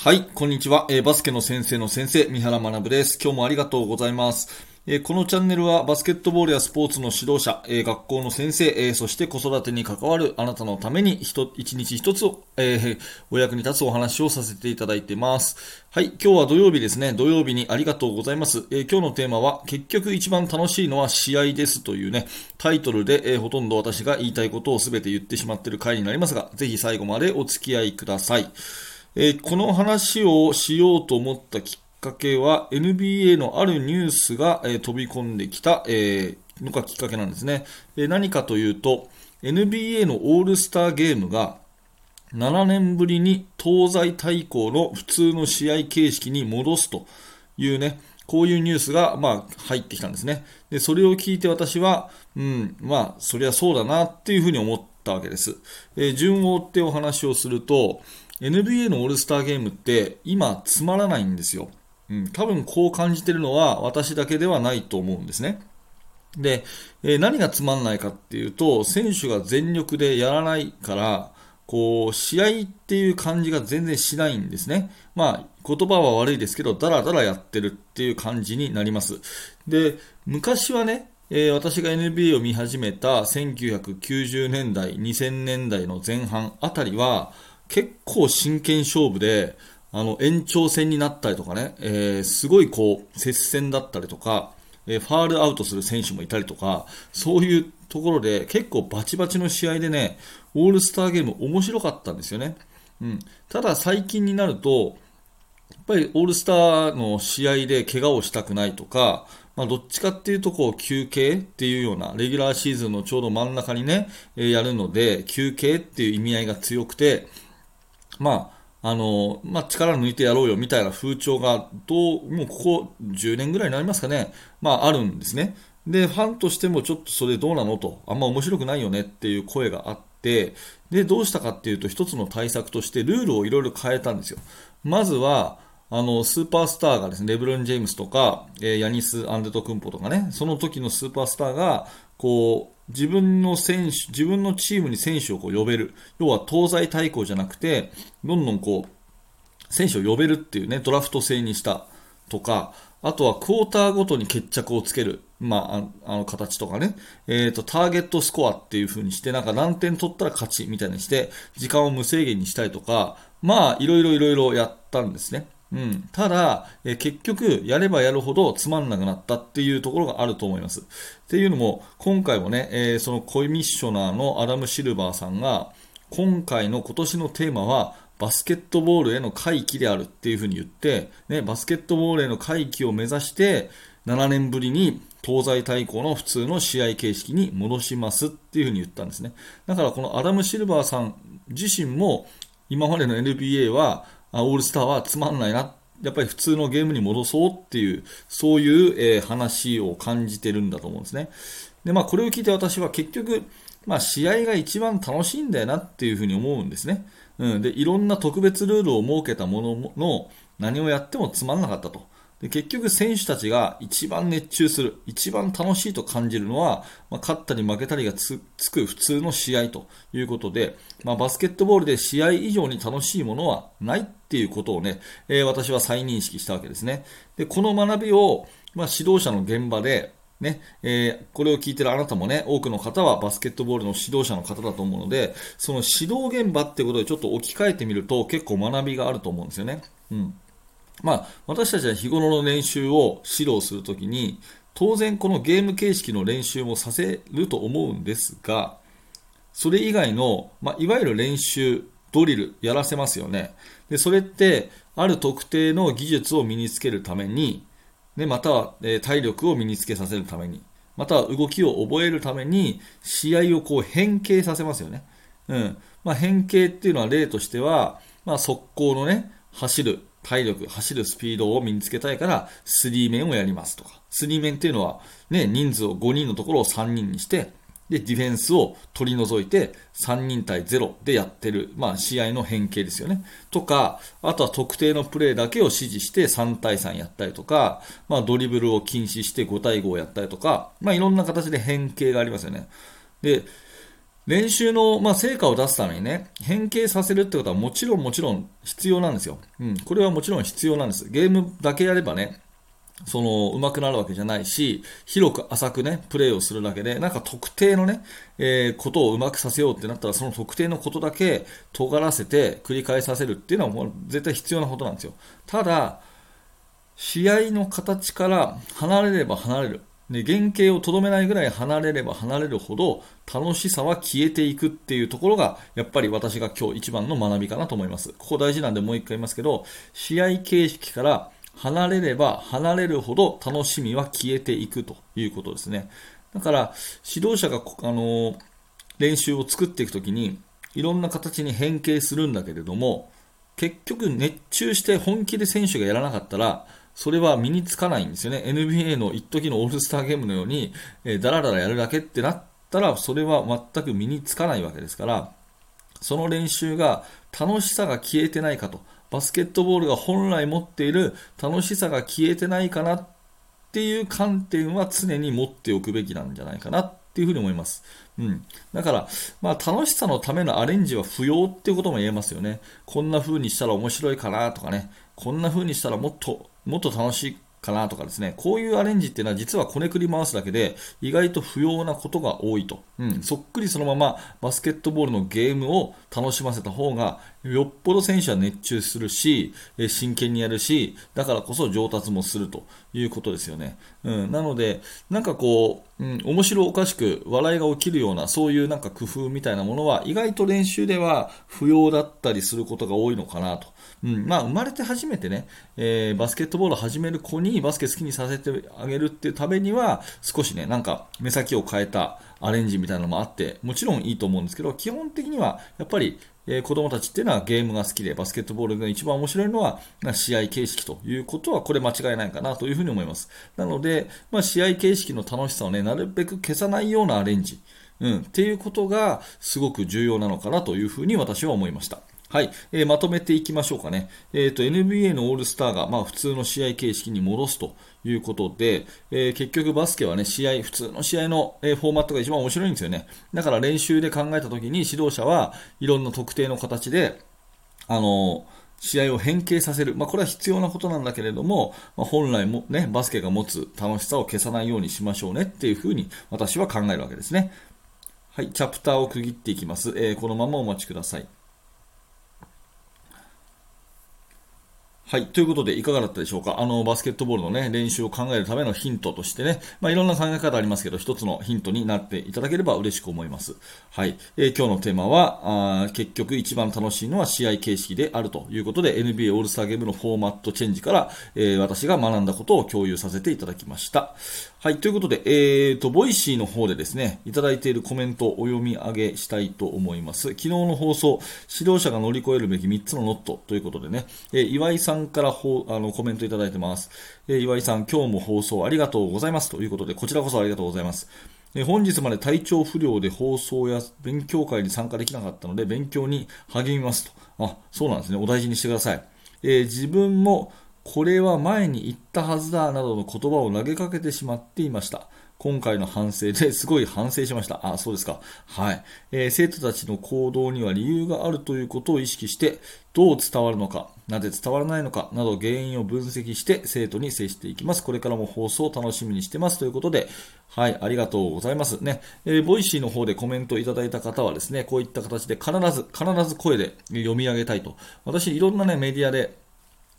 はい、こんにちは、えー、バスケの先生の先生、三原学です。今日もありがとうございます。え、このチャンネルはバスケットボールやスポーツの指導者、え、学校の先生、えそして子育てに関わるあなたのために一日一つえお役に立つお話をさせていただいてます。はい、今日は土曜日ですね。土曜日にありがとうございます。え今日のテーマは、結局一番楽しいのは試合ですというね、タイトルで、えほとんど私が言いたいことを全て言ってしまっている回になりますが、ぜひ最後までお付き合いください。えー、この話をしようと思ったきっかけは NBA のあるニュースが、えー、飛び込んできた、えー、のがきっかけなんですね、え何かというと NBA のオールスターゲームが7年ぶりに東西対抗の普通の試合形式に戻すというね、こういうニュースが、まあ、入ってきたんですね。で、それを聞いて私は、うん、まあ、そりゃそうだなっていうふうに思ったわけです。えー、順を追ってお話をすると、NBA のオールスターゲームって今つまらないんですよ。うん、多分こう感じてるのは私だけではないと思うんですね。で、えー、何がつまんないかっていうと、選手が全力でやらないから、こう、試合っていう感じが全然しないんですね。まあ、言葉は悪いですけど、だらだらやってるっていう感じになります。で、昔はね、えー、私が NBA を見始めた1990年代、2000年代の前半あたりは、結構真剣勝負で、あの、延長戦になったりとかね、えー、すごいこう、接戦だったりとか、えー、ファールアウトする選手もいたりとか、そういうところで結構バチバチの試合でね、オールスターゲーム面白かったんですよね。うん。ただ最近になると、やっぱりオールスターの試合で怪我をしたくないとか、まあ、どっちかっていうとこう休憩っていうような、レギュラーシーズンのちょうど真ん中にね、えー、やるので、休憩っていう意味合いが強くて、まあ、あの、まあ、力抜いてやろうよみたいな風潮が、どう、もうここ10年ぐらいになりますかね、まあ、あるんですね。で、ファンとしてもちょっとそれどうなのと、あんま面白くないよねっていう声があって、で、どうしたかっていうと、一つの対策としてルールをいろいろ変えたんですよ。まずは、あの、スーパースターがですね、レブロン・ジェームスとか、えー、ヤニス・アンデト・クンポとかね、その時のスーパースターが、こう、自分の選手、自分のチームに選手をこう呼べる。要は東西対抗じゃなくて、どんどんこう、選手を呼べるっていうね、ドラフト制にしたとか、あとはクォーターごとに決着をつける。まあ、あの形とかね。えっ、ー、と、ターゲットスコアっていう風にして、なんか何点取ったら勝ちみたいにして、時間を無制限にしたりとか、まあ、いろいろいろいろやったんですね。うん、ただ、え結局、やればやるほどつまんなくなったっていうところがあると思います。っていうのも、今回もね、えー、そのコミッショナーのアダム・シルバーさんが、今回の今年のテーマは、バスケットボールへの回帰であるっていうふうに言って、ね、バスケットボールへの回帰を目指して、7年ぶりに東西対抗の普通の試合形式に戻しますっていうふうに言ったんですね。だからこのアダム・シルバーさん自身も、今までの NBA は、オールスターはつまんないな、やっぱり普通のゲームに戻そうっていう、そういう、えー、話を感じてるんだと思うんですね。で、まあ、これを聞いて私は結局、まあ、試合が一番楽しいんだよなっていうふうに思うんですね。うん。で、いろんな特別ルールを設けたものの何をやってもつまんなかったと。で結局選手たちが一番熱中する、一番楽しいと感じるのは、まあ、勝ったり負けたりがつく普通の試合ということで、まあ、バスケットボールで試合以上に楽しいものはないっていうことをね、えー、私は再認識したわけですね。で、この学びを、まあ、指導者の現場で、ね、えー、これを聞いてるあなたもね、多くの方はバスケットボールの指導者の方だと思うので、その指導現場ってことでちょっと置き換えてみると結構学びがあると思うんですよね。うん。まあ、私たちは日頃の練習を指導するときに、当然このゲーム形式の練習もさせると思うんですが、それ以外の、まあ、いわゆる練習、ドリル、やらせますよね。で、それって、ある特定の技術を身につけるために、ね、または、え、体力を身につけさせるために、または動きを覚えるために、試合をこう変形させますよね。うん。まあ、変形っていうのは例としては、まあ、速攻のね、走る、体力、走るスピードを身につけたいから、スリーメンをやりますとか。スリーメンっていうのは、ね、人数を5人のところを3人にして、で、ディフェンスを取り除いて、3人対0でやってる、まあ、試合の変形ですよね。とか、あとは特定のプレーだけを指示して3対3やったりとか、まあ、ドリブルを禁止して5対5をやったりとか、まあ、いろんな形で変形がありますよね。で、練習の、まあ、成果を出すためにね、変形させるってことはもちろんもちろん必要なんですよ。うん、これはもちろん必要なんです。ゲームだけやればね、その、上手くなるわけじゃないし、広く浅くね、プレーをするだけで、なんか特定のね、えー、ことを上手くさせようってなったら、その特定のことだけ尖らせて繰り返させるっていうのはもう絶対必要なことなんですよ。ただ、試合の形から離れれば離れる。で原型をとどめないぐらい離れれば離れるほど楽しさは消えていくっていうところがやっぱり私が今日一番の学びかなと思います。ここ大事なんでもう一回言いますけど試合形式から離れれば離れるほど楽しみは消えていくということですね。だから指導者があの練習を作っていくときにいろんな形に変形するんだけれども結局熱中して本気で選手がやらなかったらそれは身につかないんですよね。NBA の一時のオールスターゲームのように、えー、だらだらやるだけってなったら、それは全く身につかないわけですから、その練習が楽しさが消えてないかと、バスケットボールが本来持っている楽しさが消えてないかなっていう観点は常に持っておくべきなんじゃないかなっていうふうに思います。うん。だから、まあ楽しさのためのアレンジは不要っていうことも言えますよね。こんな風にしたら面白いかなとかね。こんな風にしたらもっともっと楽しいかなとかですね、こういうアレンジっていうのは実はこねくり回すだけで意外と不要なことが多いと。うん、そっくりそのままバスケットボールのゲームを楽しませた方がよっぽど選手は熱中するし、真剣にやるし、だからこそ上達もするということですよね。うん、なので、なんかこう、うん、面白おかしく笑いが起きるようなそういうなんか工夫みたいなものは意外と練習では不要だったりすることが多いのかなと。うんまあ、生まれて初めてね、えー、バスケットボールを始める子にバスケ好きにさせてあげるっていうためには少しね、なんか目先を変えたアレンジみたいなのもあって、もちろんいいと思うんですけど、基本的にはやっぱりえー、子供たちっていうのはゲームが好きで、バスケットボールが一番面白いのは、試合形式ということは、これ間違いないかなというふうに思います。なので、まあ、試合形式の楽しさをね、なるべく消さないようなアレンジ、うん、っていうことがすごく重要なのかなというふうに私は思いました。はい、えー、まとめていきましょうかね。えっ、ー、と、NBA のオールスターが、まあ、普通の試合形式に戻すということで、えー、結局バスケはね、試合、普通の試合の、えー、フォーマットが一番面白いんですよね。だから練習で考えたときに指導者はいろんな特定の形で、あの試合を変形させる。まあ、これは必要なことなんだけれども、まあ、本来もね、バスケが持つ楽しさを消さないようにしましょうねっていうふうに私は考えるわけですね。はい、チャプターを区切っていきます。えー、このままお待ちください。はい。ということで、いかがだったでしょうか？あの、バスケットボールのね、練習を考えるためのヒントとしてね、まあ、いろんな考え方ありますけど、一つのヒントになっていただければ嬉しく思います。はい。えー、今日のテーマは、あ結局一番楽しいのは試合形式であるということで、NBA オールスターゲームのフォーマットチェンジから、えー、私が学んだことを共有させていただきました。はい。ということで、えーと、 Voicy の方でですね、いただいているコメントをお読み上げしたいと思います。昨日の放送、指導者が乗り越えるべき3つのノットということでね、えー、岩井さんからほあのコメントいただいてます、えー、岩井さん、今日も放送ありがとうございますということで、こちらこそありがとうございます。えー、本日まで体調不良で放送や勉強会に参加できなかったので、勉強に励みますと。あ、そうなんですね。お大事にしてください。えー、自分もこれは前に言ったはずだなどの言葉を投げかけてしまっていました。今回の反省ですごい反省しました。あ、そうですか。はい。えー、生徒たちの行動には理由があるということを意識して、どう伝わるのか、なぜ伝わらないのかなど原因を分析して生徒に接していきます。これからも放送を楽しみにしてますということで、はい、ありがとうございます。ね、えー、 Voicy の方でコメントいただいた方はですね、こういった形で必ず、必ず声で読み上げたいと。私、いろんなね、メディアで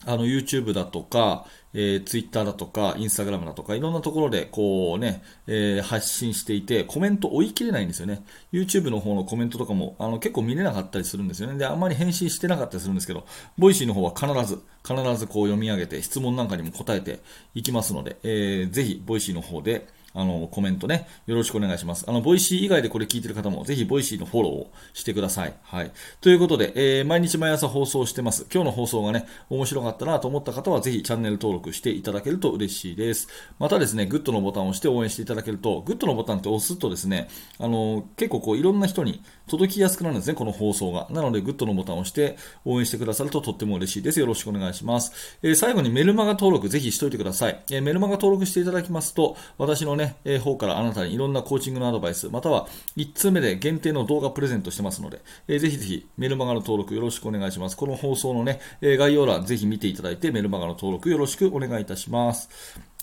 あの YouTube だとか、えー、Twitter だとか、Instagram だとか、いろんなところでこうね、えー、発信していて、コメント追い切れないんですよね。YouTube の方のコメントとかもあの結構見れなかったりするんですよね。で、あんまり返信してなかったりするんですけど、 Voicy の方は必ず、必ずこう読み上げて、質問なんかにも答えていきますので、えー、ぜひ、 Voicy の方で、あの、コメントね、よろしくお願いします。あの、 Voicy 以外でこれ聞いてる方も、ぜひ Voicy のフォローをしてください。はい。ということで、えー、毎日毎朝放送してます。今日の放送がね、面白かったなと思った方は、ぜひチャンネル登録していただけると嬉しいです。またですね、グッドのボタンを押して応援していただけると、グッドのボタンって押すとですね、あの、結構こう、いろんな人に届きやすくなるんですね、この放送が。なので、グッドのボタンを押して応援してくださるととっても嬉しいです。よろしくお願いします。えー、最後にメルマガ登録ぜひしといてください。えー、メルマガ登録していただきますと、私のね、ね、えー、方からあなたにいろんなコーチングのアドバイス、または1通目で限定の動画プレゼントしてますので、えー、ぜひぜひメルマガの登録よろしくお願いします。この放送のね、えー、概要欄ぜひ見ていただいてメルマガの登録よろしくお願いいたします。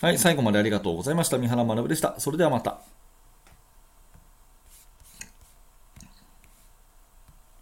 はい、最後までありがとうございました。三原学でした。それではまた。